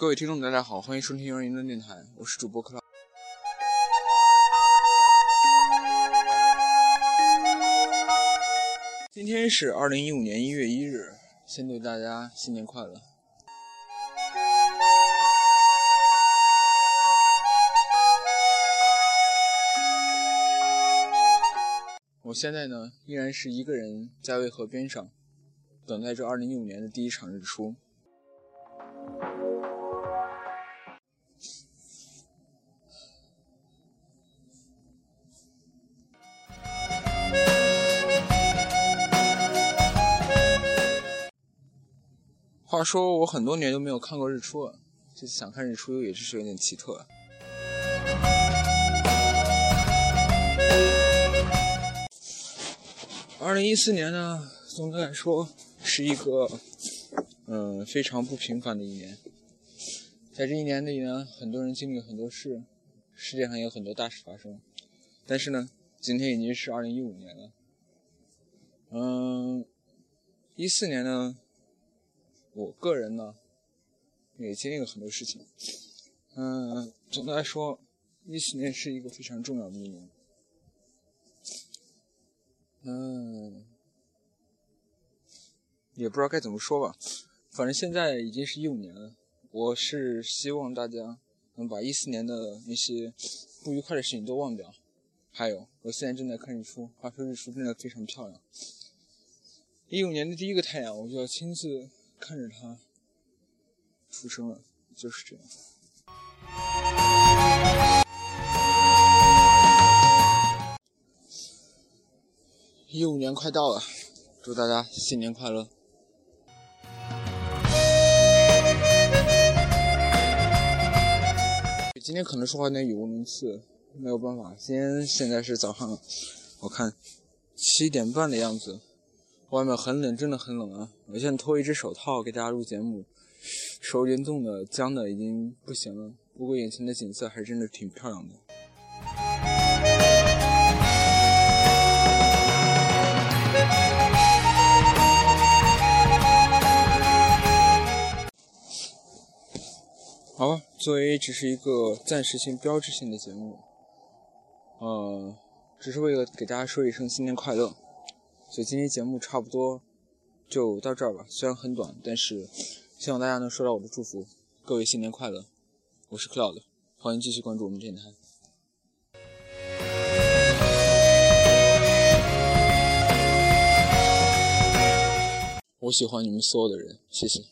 各位听众，大家好，欢迎收听幼儿园的电台，我是主播克拉。今天是二零一五年一月一日，先祝大家新年快乐。我现在呢，依然是一个人在渭河边上，等待着二零一五年的第一场日出。话说，我很多年都没有看过日出了，这次想看日出也是有点奇特。二零一四年呢，总的来说是一个嗯非常不平凡的一年。在这一年里呢，很多人经历了很多事，世界上有很多大事发生。但是呢，今天已经是二零一五年了。嗯，一四年呢，我个人呢也经历了很多事情。嗯，总的来说，一四年是一个非常重要的一年。嗯，也不知道该怎么说吧，反正现在已经是一五年了。我是希望大家能把一四年的那些不愉快的事情都忘掉。还有，我现在正在看日出，话说日出真的非常漂亮。一五年的第一个太阳，我就要亲自看着它出生了，就是这样。一五年快到了，祝大家新年快乐！今天可能说话有点语无伦次，没有办法。今天现在是早上，我看七点半的样子，外面很冷，真的很冷啊！我现在脱一只手套给大家录节目，手已经冻的，僵的已经不行了。不过眼前的景色还真的挺漂亮的。好吧，作为只是一个暂时性、标志性的节目，呃，只是为了给大家说一声新年快乐，所以今天节目差不多就到这儿吧。虽然很短，但是希望大家能收到我的祝福。各位新年快乐！我是 Cloud，欢迎继续关注我们电台。我喜欢你们所有的人，谢谢。